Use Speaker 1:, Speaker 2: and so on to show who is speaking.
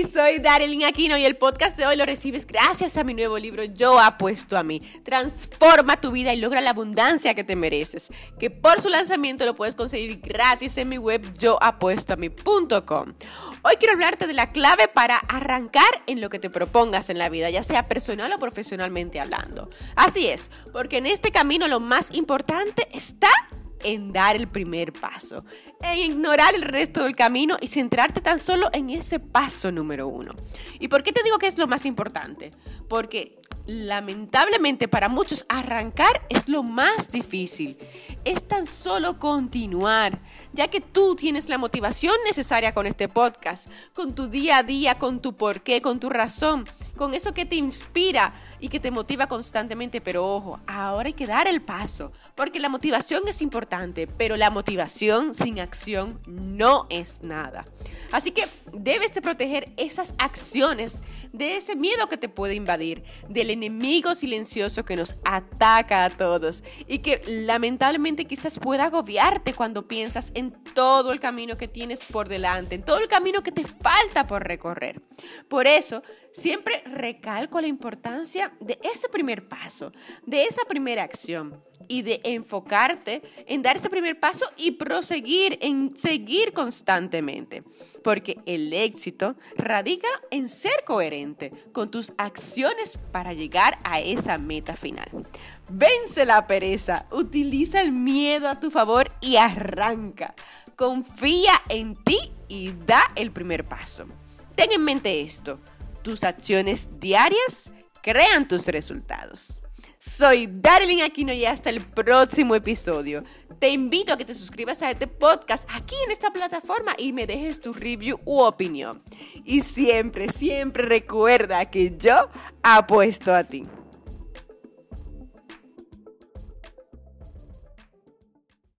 Speaker 1: Soy Darilyn Aquino y el podcast de hoy lo recibes gracias a mi nuevo libro Yo apuesto a mí. Transforma tu vida y logra la abundancia que te mereces. Que por su lanzamiento lo puedes conseguir gratis en mi web yoapuestoami.com. Hoy quiero hablarte de la clave para arrancar en lo que te propongas en la vida, ya sea personal o profesionalmente hablando. Así es, porque en este camino lo más importante está en dar el primer paso, en ignorar el resto del camino y centrarte tan solo en ese paso número uno. ¿Y por qué te digo que es lo más importante? Porque lamentablemente para muchos arrancar es lo más difícil. Es tan solo continuar, ya que tú tienes la motivación necesaria con este podcast, con tu día a día, con tu porqué, con tu razón, con eso que te inspira y que te motiva constantemente. Pero ojo, ahora hay que dar el paso, porque la motivación es importante, pero la motivación sin acción no es nada. Así que debes de proteger esas acciones de ese miedo que te puede invadir, del enemigo silencioso que nos ataca a todos y que lamentablemente quizás pueda agobiarte cuando piensas en todo el camino que tienes por delante, en todo el camino que te falta por recorrer. Por eso, siempre recalco la importancia de ese primer paso, de esa primera acción y de enfocarte en dar ese primer paso y proseguir, en seguir constantemente. Porque el éxito radica en ser coherente con tus acciones para llegar a esa meta final. Vence la pereza, utiliza el miedo a tu favor y arranca. Confía en ti y da el primer paso. Ten en mente esto, tus acciones diarias crean tus resultados. Soy Darlene Aquino y hasta el próximo episodio. Te invito a que te suscribas a este podcast aquí en esta plataforma y me dejes tu review u opinión. Y siempre, siempre recuerda que yo apuesto a ti.